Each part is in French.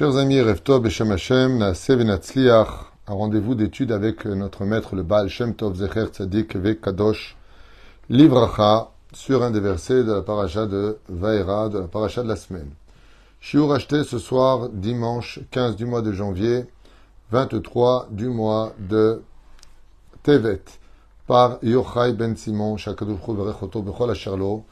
Chers amis, Reftov et Shem Hashem, un rendez-vous d'étude avec notre maître, le Baal Shem Tov Zecher Tzadik Ve Kadosh, Livracha, sur un des versets de la paracha de Vaera, de la paracha de la semaine. Shiur acheté ce soir, dimanche 15 du mois de janvier, 23 du mois de Tevet, par Yochai Ben Simon, Verechoto Bechol Asherlo,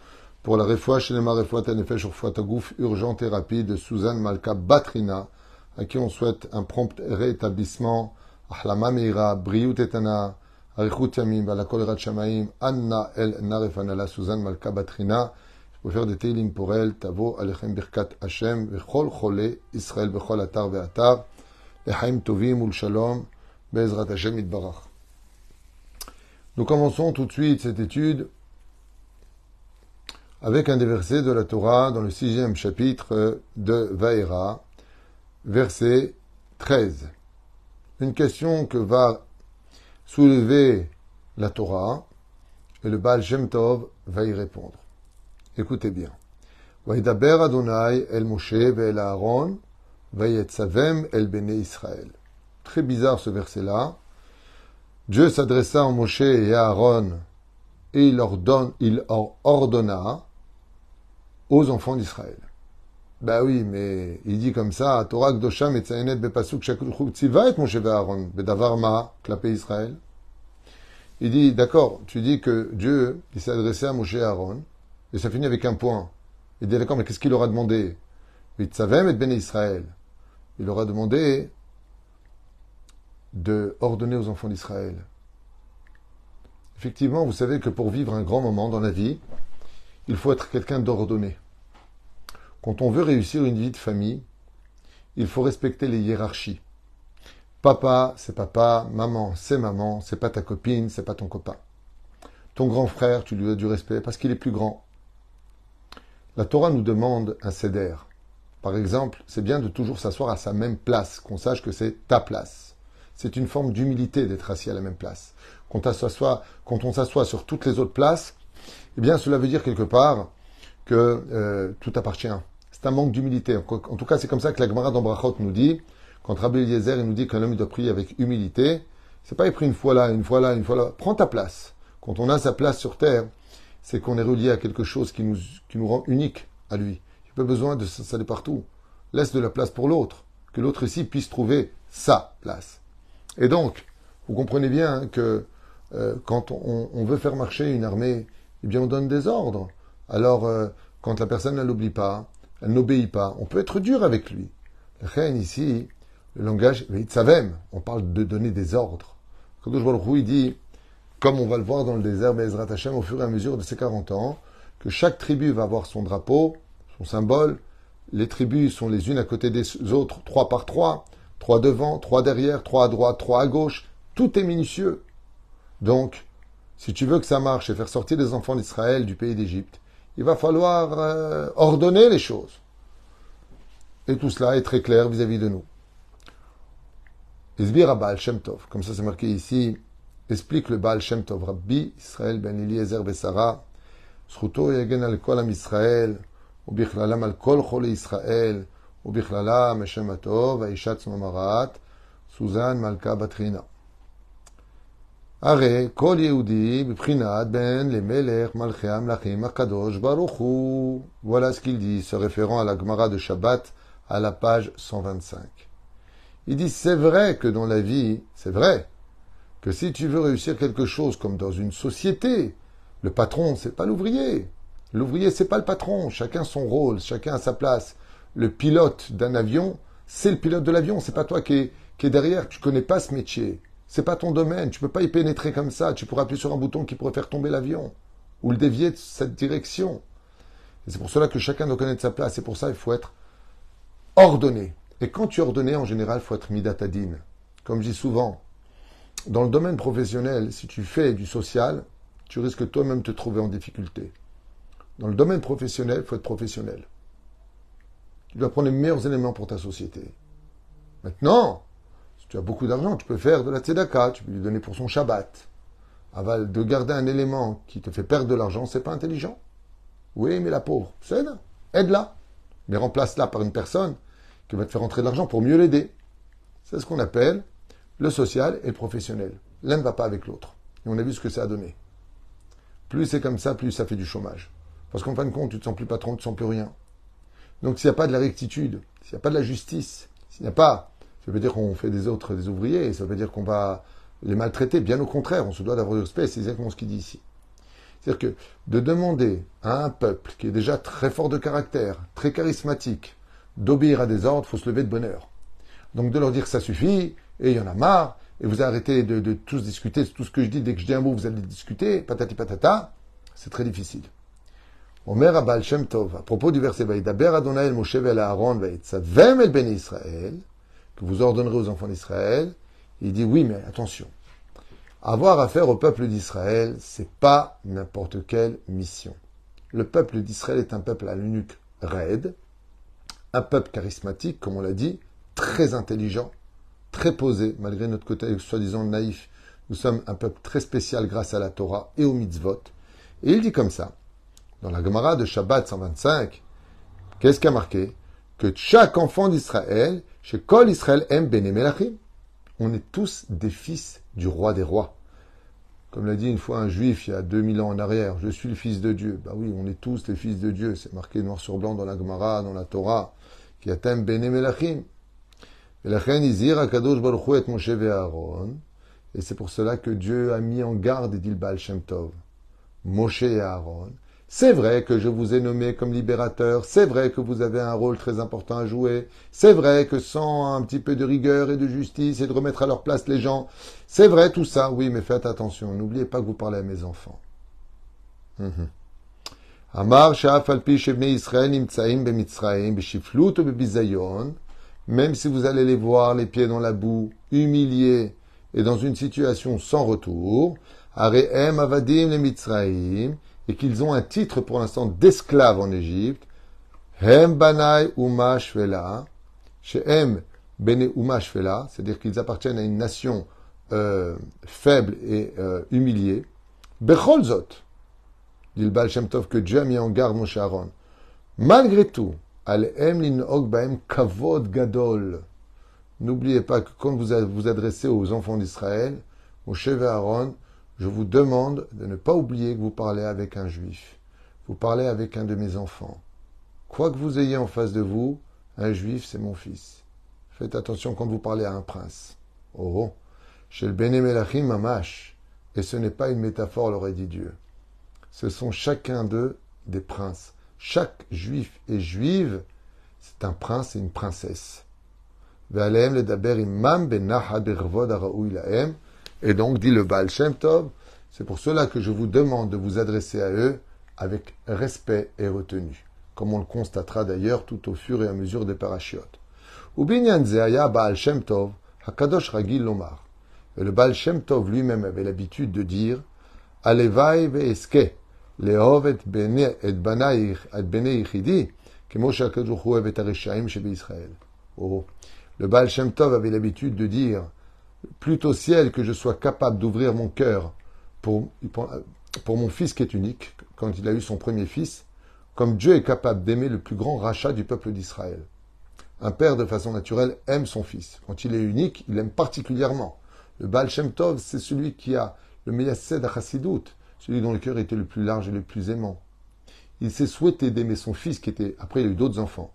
pour la refoua Shelema Refoua Tenefesh Urfoua Tagouf urgente et rapide de Suzanne Malka Batrina, à qui on souhaite un prompt rétablissement, Ahlama Meira, Briut Etana, Arichut Yamim, Anna El Narefanala, Suzanne Malka Batrina, pour faire des pour elle, Tavo Alechem Birkat Hashem, Vechol Chole, Israël Atar Ve'atar, Lechaim Tovim Ul Shalom, Bezrat Hashem Itbarach. Nous commençons tout de suite cette étude avec un des versets de la Torah dans le sixième chapitre de Vaera, verset 13. Une question que va soulever la Torah et le Baal Shem Tov va y répondre. Écoutez bien. Vaidaber Adonai el Moshe ve'el Aaron vayetzavem el Bene Israël. Très bizarre ce verset-là. Dieu s'adressa à Moshe et à Aaron et il, ordonne, il ordonna aux enfants d'Israël. Ben oui, mais il dit comme ça, Torah Kdosham et Tzayenet Bepasuk Shakul Tziva et Moshe Aaron, Bedavar Ma, clapé Israël. Il dit, d'accord, tu dis que Dieu, il s'est adressé à Moshe Aaron, et ça finit avec un point. Il dit, d'accord, mais qu'est-ce qu'il aura demandé? Tzavem et Ben Israël. Il aura demandé de ordonner aux enfants d'Israël. Effectivement, vous savez que pour vivre un grand moment dans la vie, il faut être quelqu'un d'ordonné. Quand on veut réussir une vie de famille, il faut respecter les hiérarchies. Papa, c'est papa, maman, c'est maman, c'est pas ta copine, c'est pas ton copain. Ton grand frère, tu lui as du respect parce qu'il est plus grand. La Torah nous demande un céder. Par exemple, c'est bien de toujours s'asseoir à sa même place, qu'on sache que c'est ta place. C'est une forme d'humilité d'être assis à la même place. Quand, quand on s'assoit sur toutes les autres places, eh bien, cela veut dire quelque part que euh, tout appartient. C'est un manque d'humilité. En tout cas, c'est comme ça que la Gemara d'Ambrachot nous dit, quand Rabbi Eliezer nous dit qu'un homme doit prier avec humilité, c'est pas il prie une fois là, une fois là, une fois là. Prends ta place. Quand on a sa place sur terre, c'est qu'on est relié à quelque chose qui nous, qui nous rend unique à lui. Il n'y a pas besoin de s'installer partout. Laisse de la place pour l'autre. Que l'autre ici puisse trouver sa place. Et donc, vous comprenez bien que euh, quand on, on, veut faire marcher une armée, eh bien on donne des ordres. Alors, euh, quand la personne ne l'oublie pas, elle n'obéit pas, on peut être dur avec lui. Le ici, le langage, savem, on parle de donner des ordres. Quand je il dit, comme on va le voir dans le désert, Bezrat Hashem, au fur et à mesure de ses 40 ans, que chaque tribu va avoir son drapeau, son symbole. Les tribus sont les unes à côté des autres, trois par trois, trois devant, trois derrière, trois à droite, trois à gauche. Tout est minutieux. Donc, si tu veux que ça marche et faire sortir les enfants d'Israël du pays d'Égypte, il va falloir euh, ordonner les choses. Et tout cela est très clair vis-à-vis de nous. Isbir Baal Shem Tov, comme ça c'est marqué ici, explique le Baal Shem Tov, Rabbi Israël ben Eliezer Besara, Schuto yagen al kol am Israël, ובכללם על כל חולי ישראל, ובכללם השם הטוב, האישה צמרמרת, סוזן מלכה בת חינה. הרי כל יהודי בבחינת בן למלך מלכי המלכים הקדוש ברוך הוא. Voilà ce qu'il dit, se référant à la Gemara de Shabbat à la page 125. Il dit, c'est vrai que dans la vie, c'est vrai, que si tu veux réussir quelque chose comme dans une société, le patron, c'est pas l'ouvrier. L'ouvrier, c'est pas le patron. Chacun son rôle, chacun a sa place. Le pilote d'un avion, c'est le pilote de l'avion. C'est pas toi qui es, qui est derrière. Tu connais pas ce métier. C'est pas ton domaine, tu peux pas y pénétrer comme ça, tu pourras appuyer sur un bouton qui pourrait faire tomber l'avion ou le dévier de cette direction. C'est pour cela que chacun doit connaître sa place, et pour ça il faut être ordonné. Et quand tu es ordonné, en général, il faut être midatadine. Comme je dis souvent, dans le domaine professionnel, si tu fais du social, tu risques toi-même de te trouver en difficulté. Dans le domaine professionnel, il faut être professionnel. Tu dois prendre les meilleurs éléments pour ta société. Maintenant, tu as beaucoup d'argent, tu peux faire de la tzedaka, tu peux lui donner pour son Shabbat. Aval, de garder un élément qui te fait perdre de l'argent, c'est pas intelligent. Oui, mais la pauvre, c'est aide-la. Mais remplace-la par une personne qui va te faire rentrer de l'argent pour mieux l'aider. C'est ce qu'on appelle le social et le professionnel. L'un ne va pas avec l'autre. Et on a vu ce que ça a donné. Plus c'est comme ça, plus ça fait du chômage. Parce qu'en fin de compte, tu ne te sens plus patron, tu ne te sens plus rien. Donc s'il n'y a pas de la rectitude, s'il n'y a pas de la justice, s'il n'y a pas, ça veut dire qu'on fait des autres des ouvriers, ça veut dire qu'on va les maltraiter. Bien au contraire, on se doit d'avoir du respect, c'est exactement ce qu'il dit ici. C'est-à-dire que de demander à un peuple qui est déjà très fort de caractère, très charismatique, d'obéir à des ordres, faut se lever de bonne heure. Donc de leur dire ça suffit, et il y en a marre, et vous arrêtez de, tous discuter, tout ce que je dis, dès que je dis un mot, vous allez discuter, patati patata, c'est très difficile. Omer Abal Shem Tov, à propos du verset Vaïdaber Adonai el Moshe vel Aaron el Ben Israël, vous ordonnerez aux enfants d'Israël, il dit oui, mais attention. Avoir affaire au peuple d'Israël, c'est pas n'importe quelle mission. Le peuple d'Israël est un peuple à l'unique raide, un peuple charismatique, comme on l'a dit, très intelligent, très posé, malgré notre côté soi-disant naïf. Nous sommes un peuple très spécial grâce à la Torah et au mitzvot. Et il dit comme ça, dans la Gemara de Shabbat 125, qu'est-ce qui a marqué? Que chaque enfant d'Israël, chez Kol Israël aime Benemelachim. On est tous des fils du roi des rois. Comme l'a dit une fois un juif il y a 2000 ans en arrière, je suis le fils de Dieu. Bah oui, on est tous les fils de Dieu. C'est marqué noir sur blanc dans la Gemara, dans la Torah. Qui aime Benemelachim. Et c'est pour cela que Dieu a mis en garde, dit le Baal Shem Tov, Moshe et Aaron. C'est vrai que je vous ai nommé comme libérateur, c'est vrai que vous avez un rôle très important à jouer, c'est vrai que sans un petit peu de rigueur et de justice et de remettre à leur place les gens, c'est vrai tout ça, oui, mais faites attention, n'oubliez pas que vous parlez à mes enfants. Mhm. Amar même si vous allez les voir les pieds dans la boue, humiliés et dans une situation sans retour, et qu'ils ont un titre pour l'instant d'esclaves en Égypte, Hem Banai Uma Shehem Bene Uma c'est-à-dire qu'ils appartiennent à une nation euh, faible et euh, humiliée, Becholzot, dit le Baal Shem Tov que Dieu a mis en garde Moshe Aaron. Malgré tout, kavod gadol. N'oubliez pas que quand vous vous adressez aux enfants d'Israël, au Aaron, je vous demande de ne pas oublier que vous parlez avec un juif. Vous parlez avec un de mes enfants. Quoi que vous ayez en face de vous, un juif, c'est mon fils. Faites attention quand vous parlez à un prince. Oh, chez le Benemelachim Mamash. Et ce n'est pas une métaphore, l'aurait dit Dieu. Ce sont chacun d'eux des princes. Chaque juif et juive, c'est un prince et une princesse. Et donc, dit le Baal Shem Tov, c'est pour cela que je vous demande de vous adresser à eux avec respect et retenue, comme on le constatera d'ailleurs tout au fur et à mesure des parachiotes. Baal Shem Tov, Hakadosh Ragil Lomar. Et le Baal Shem Tov lui-même avait l'habitude de dire Alevai ve'eske, le'ov et bene et banaich et bene yichidi, kemosh arishaim. Oh. Le Baal Shem Tov avait l'habitude de dire Plutôt ciel que je sois capable d'ouvrir mon cœur pour, pour mon fils qui est unique, quand il a eu son premier fils, comme Dieu est capable d'aimer le plus grand rachat du peuple d'Israël. Un père, de façon naturelle, aime son fils. Quand il est unique, il aime particulièrement. Le Baal Shem Tov, c'est celui qui a le Meyased Chassidut, celui dont le cœur était le plus large et le plus aimant. Il s'est souhaité d'aimer son fils qui était, après il a eu d'autres enfants.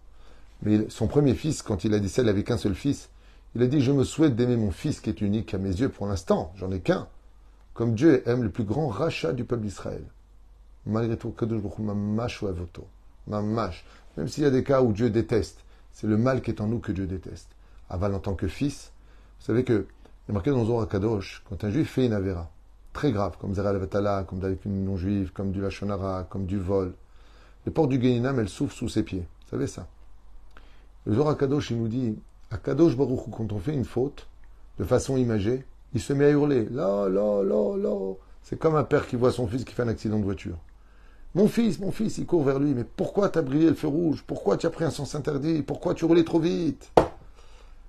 Mais son premier fils, quand il a dit n'avait qu'un seul fils. Il a dit, je me souhaite d'aimer mon fils qui est unique à mes yeux pour l'instant, j'en ai qu'un. Comme Dieu aime le plus grand rachat du peuple d'Israël. Malgré tout, ou avoto. Mamash. Même s'il y a des cas où Dieu déteste, c'est le mal qui est en nous que Dieu déteste. Aval en tant que fils, vous savez que, il est marqué dans Zohar Kadosh, quand un juif fait une avéra, très grave, comme Zera Vatala, comme avec une non-juive, comme du Lachonara, comme du vol. Les portes du Guéninam, elles souffrent sous ses pieds. Vous savez ça Le Zohar Kadosh, il nous dit, à Kadosh Baruch quand on fait une faute, de façon imagée, il se met à hurler. Là, là, là, là. C'est comme un père qui voit son fils qui fait un accident de voiture. Mon fils, mon fils, il court vers lui. Mais pourquoi t'as brillé le feu rouge? Pourquoi tu as pris un sens interdit? Pourquoi tu roulais trop vite?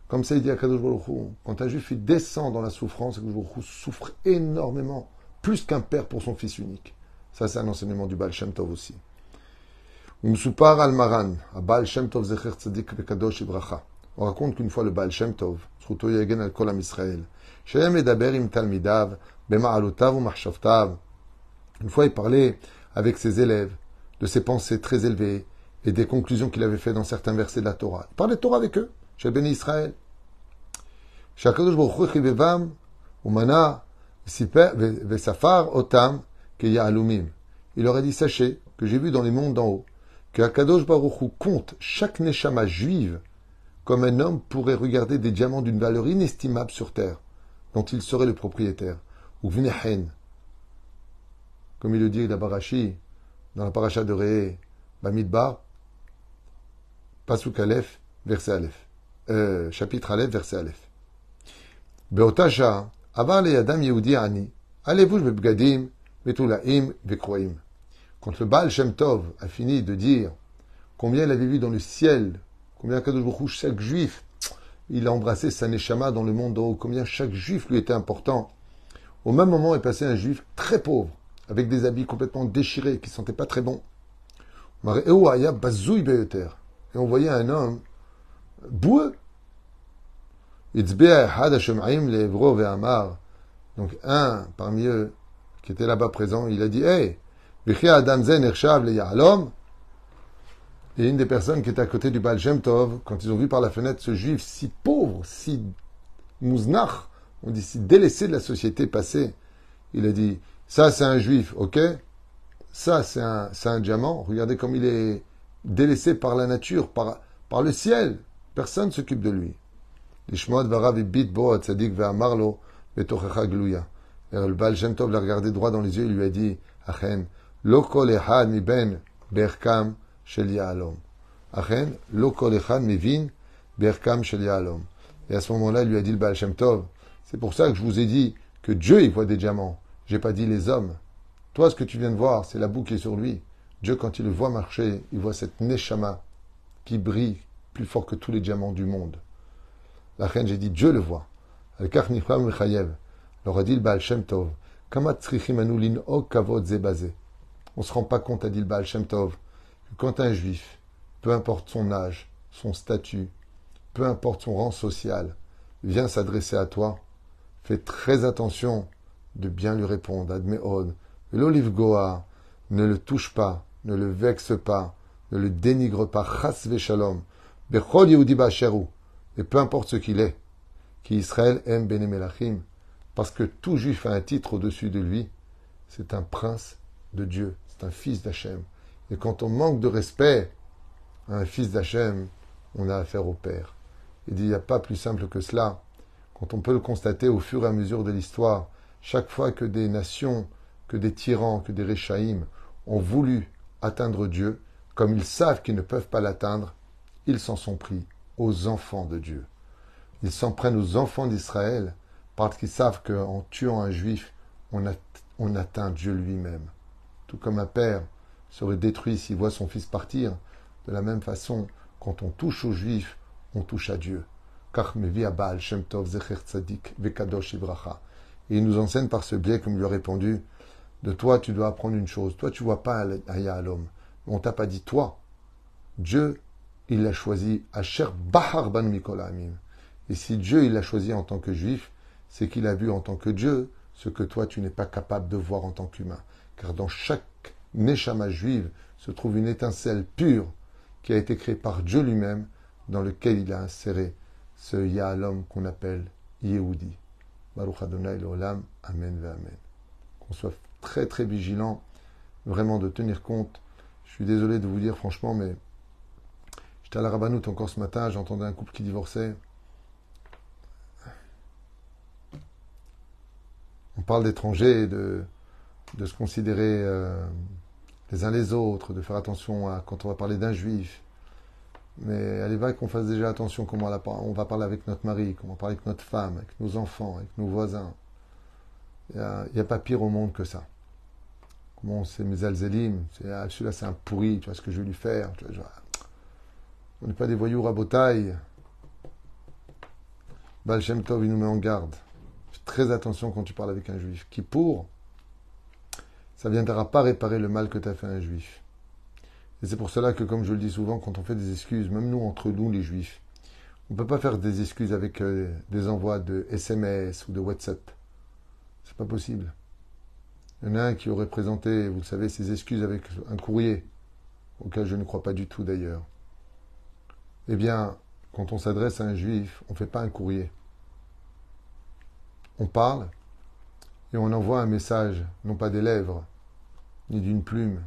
Comme ça, il dit à Kadosh Baruch quand un juif il descend dans la souffrance, Kadosh Baruch souffre énormément, plus qu'un père pour son fils unique. Ça, c'est un enseignement du Baal Shem Tov aussi. al Maran, Baal Shem Tov Zecher Tzadik Bekadosh Ibracha. On raconte qu'une fois le Baal Shem Tov, Yagen al Kolam Israël, Shem Edaber im Talmidav, Bema'alotav ou. Une fois, il parlait avec ses élèves de ses pensées très élevées et des conclusions qu'il avait fait dans certains versets de la Torah. Il parlait de Torah avec eux, chez Ben Israël. Shakadosh Baruch Hu Chivevam, Umana, Vesafar, Otam. Il aurait dit, sachez que j'ai vu dans les mondes d'en haut que Akadosh Baruch Hu compte chaque neshama juive comme un homme pourrait regarder des diamants d'une valeur inestimable sur terre, dont il serait le propriétaire. Ou Vnehen, comme il le dit la dans la paracha de Ré, Bamidbar, Pasuk Aleph, verset Aleph. Euh, chapitre Aleph, verset Aleph. Beotasha, Avar le Adam Yehudi Ani, allez-vous bebgadim, betulaim, vekroim? Quand le Baal Shem Tov a fini de dire combien il avait vu dans le ciel, combien chaque juif, il a embrassé sa neshama dans le monde d'en haut, combien chaque juif lui était important. Au même moment est passé un juif très pauvre, avec des habits complètement déchirés, qui ne sentaient pas très bon. Et on voyait un homme boueux. Donc un parmi eux qui était là-bas présent, il a dit Hey, et une des personnes qui était à côté du Baal quand ils ont vu par la fenêtre ce juif si pauvre, si mouznach, on dit si délaissé de la société passée, il a dit Ça, c'est un juif, ok Ça, c'est un, un, diamant. Regardez comme il est délaissé par la nature, par, par le ciel. Personne ne s'occupe de lui. Le Baal Shem l'a regardé droit dans les yeux et lui a dit Achen, lo ehad mi ben berkam lo ehad mi vin berkam. Et à ce moment-là, il lui a dit le Baal Shem Tov, c'est pour ça que je vous ai dit que Dieu, il voit des diamants. J'ai pas dit les hommes. Toi, ce que tu viens de voir, c'est la boue qui est sur lui. Dieu, quand il le voit marcher, il voit cette neshama qui brille plus fort que tous les diamants du monde. La j'ai dit, Dieu le voit. Al-Kach leur a dit le Baal Shem Tov. On ne se rend pas compte, a dit le Baal Shem Tov, quand un juif, peu importe son âge, son statut, peu importe son rang social, vient s'adresser à toi, fais très attention de bien lui répondre. Admeod, l'olive goa, ne le touche pas, ne le vexe pas, ne le dénigre pas. Chas shalom. Et peu importe ce qu'il est, qui Israël aime Benemelachim, parce que tout juif a un titre au-dessus de lui. C'est un prince de Dieu, c'est un fils d'Hachem. Et quand on manque de respect à un fils d'Hachem, on a affaire au Père. Il n'y a pas plus simple que cela. Quand on peut le constater au fur et à mesure de l'histoire, chaque fois que des nations, que des tyrans, que des réchaïms ont voulu atteindre Dieu, comme ils savent qu'ils ne peuvent pas l'atteindre, ils s'en sont pris aux enfants de Dieu. Ils s'en prennent aux enfants d'Israël parce qu'ils savent qu'en tuant un juif, on, atteint Dieu lui-même. Tout comme un père serait détruit s'il voit son fils partir, de la même façon, quand on touche aux juifs, on touche à Dieu. Et il nous enseigne par ce biais, comme lui a répondu, de toi tu dois apprendre une chose. Toi tu vois pas à l'homme. On t'a pas dit toi. Dieu, il l'a choisi à Cher Bahar Ban Et si Dieu, il l'a choisi en tant que juif, c'est qu'il a vu en tant que Dieu ce que toi tu n'es pas capable de voir en tant qu'humain. Car dans chaque Neshama juive se trouve une étincelle pure qui a été créée par Dieu lui-même, dans lequel il a inséré ce Yahalom qu'on appelle Yehudi. Baruch Adonai Amen Amen. Qu'on soit très très vigilant, vraiment de tenir compte. Je suis désolé de vous dire franchement, mais j'étais à la Rabbanout encore ce matin, j'entendais un couple qui divorçait. on parle d'étrangers, de, de se considérer euh, les uns les autres, de faire attention à quand on va parler d'un juif. Mais allez va qu'on fasse déjà attention comment on va parler avec notre mari, comment on va parler avec notre femme, avec nos enfants, avec nos voisins. Il n'y a, pas pire au monde que ça. Comment c'est mes alzélim, ah, celui-là c'est un pourri, tu vois ce que je vais lui faire. on n'est pas des voyous rabotailles. Baal Shem Tov, il nous met en garde très attention quand tu parles avec un juif. Qui pour, ça ne viendra pas réparer le mal que tu as fait à un juif. Et c'est pour cela que, comme je le dis souvent, quand on fait des excuses, même nous, entre nous, les juifs, On ne peut pas faire des excuses avec euh, des envois de SMS ou de WhatsApp. C'est pas possible. Il y en a un qui aurait présenté, vous le savez, ses excuses avec un courrier, auquel je ne crois pas du tout d'ailleurs. Eh bien, quand on s'adresse à un juif, on ne fait pas un courrier. On parle et on envoie un message, non pas des lèvres, ni d'une plume,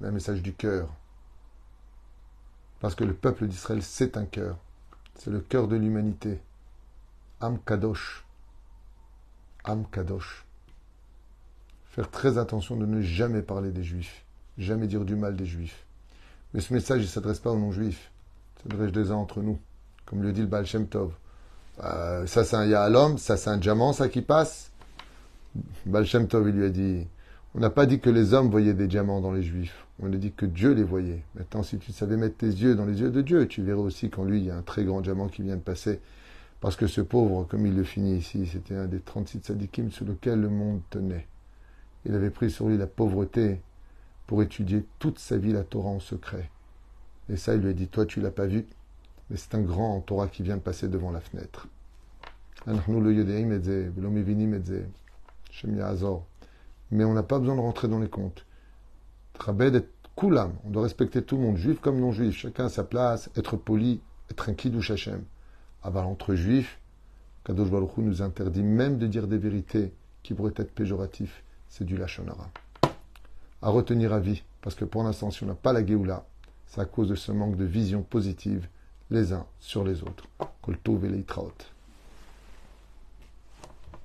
mais un message du cœur. Parce que le peuple d'Israël, c'est un cœur. C'est le cœur de l'humanité. Am Kadosh. Am Kadosh. Faire très attention de ne jamais parler des juifs. Jamais dire du mal des juifs. Mais ce message, il ne s'adresse pas aux non-juifs. Il s'adresse déjà entre nous. Comme le dit le Baal Shem Tov. Euh, ça, c'est un Yahalom, ça, c'est un diamant, ça qui passe. Baal Shem Tov, il lui a dit on n'a pas dit que les hommes voyaient des diamants dans les juifs. On a dit que Dieu les voyait. Maintenant, si tu savais mettre tes yeux dans les yeux de Dieu, tu verrais aussi qu'en lui, il y a un très grand diamant qui vient de passer. Parce que ce pauvre, comme il le finit ici, c'était un des 36 sadikim sur lequel le monde tenait. Il avait pris sur lui la pauvreté pour étudier toute sa vie la Torah en secret. Et ça, il lui a dit, toi, tu l'as pas vu, mais c'est un grand Torah qui vient de passer devant la fenêtre mais on n'a pas besoin de rentrer dans les comptes. Trabed est koulam, on doit respecter tout le monde, juif comme non juif, chacun à sa place, être poli, être un kiddush Hashem. Bah, entre juifs, Kadosh Baruch nous interdit même de dire des vérités qui pourraient être péjoratifs. C'est du lachonara. À retenir à vie, parce que pour l'instant, si on n'a pas la Géoula, c'est à cause de ce manque de vision positive les uns sur les autres. Koltov et